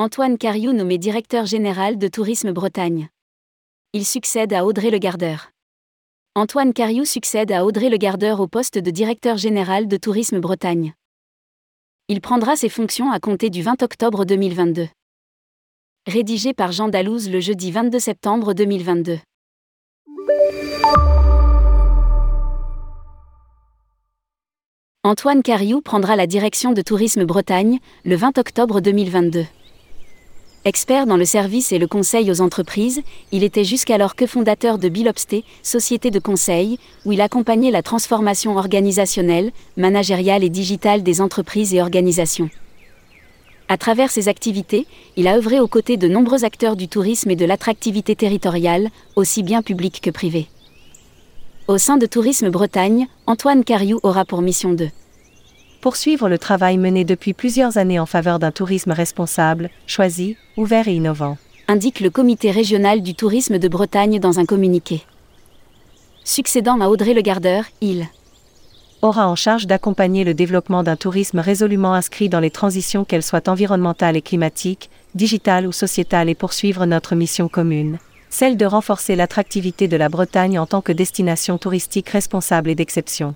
Antoine Cariou nommé directeur général de Tourisme Bretagne. Il succède à Audrey Le Gardeur. Antoine Cariou succède à Audrey Le Gardeur au poste de directeur général de Tourisme Bretagne. Il prendra ses fonctions à compter du 20 octobre 2022. Rédigé par Jean Dalouse le jeudi 22 septembre 2022. Antoine Cariou prendra la direction de Tourisme Bretagne le 20 octobre 2022. Expert dans le service et le conseil aux entreprises, il était jusqu'alors que fondateur de Bilobsté, société de conseil, où il accompagnait la transformation organisationnelle, managériale et digitale des entreprises et organisations. À travers ses activités, il a œuvré aux côtés de nombreux acteurs du tourisme et de l'attractivité territoriale, aussi bien publique que privée. Au sein de Tourisme Bretagne, Antoine Cariou aura pour mission de poursuivre le travail mené depuis plusieurs années en faveur d'un tourisme responsable, choisi, ouvert et innovant. Indique le comité régional du tourisme de Bretagne dans un communiqué. Succédant à Audrey Le Gardeur, il aura en charge d'accompagner le développement d'un tourisme résolument inscrit dans les transitions qu'elles soient environnementales et climatiques, digitales ou sociétales et poursuivre notre mission commune, celle de renforcer l'attractivité de la Bretagne en tant que destination touristique responsable et d'exception.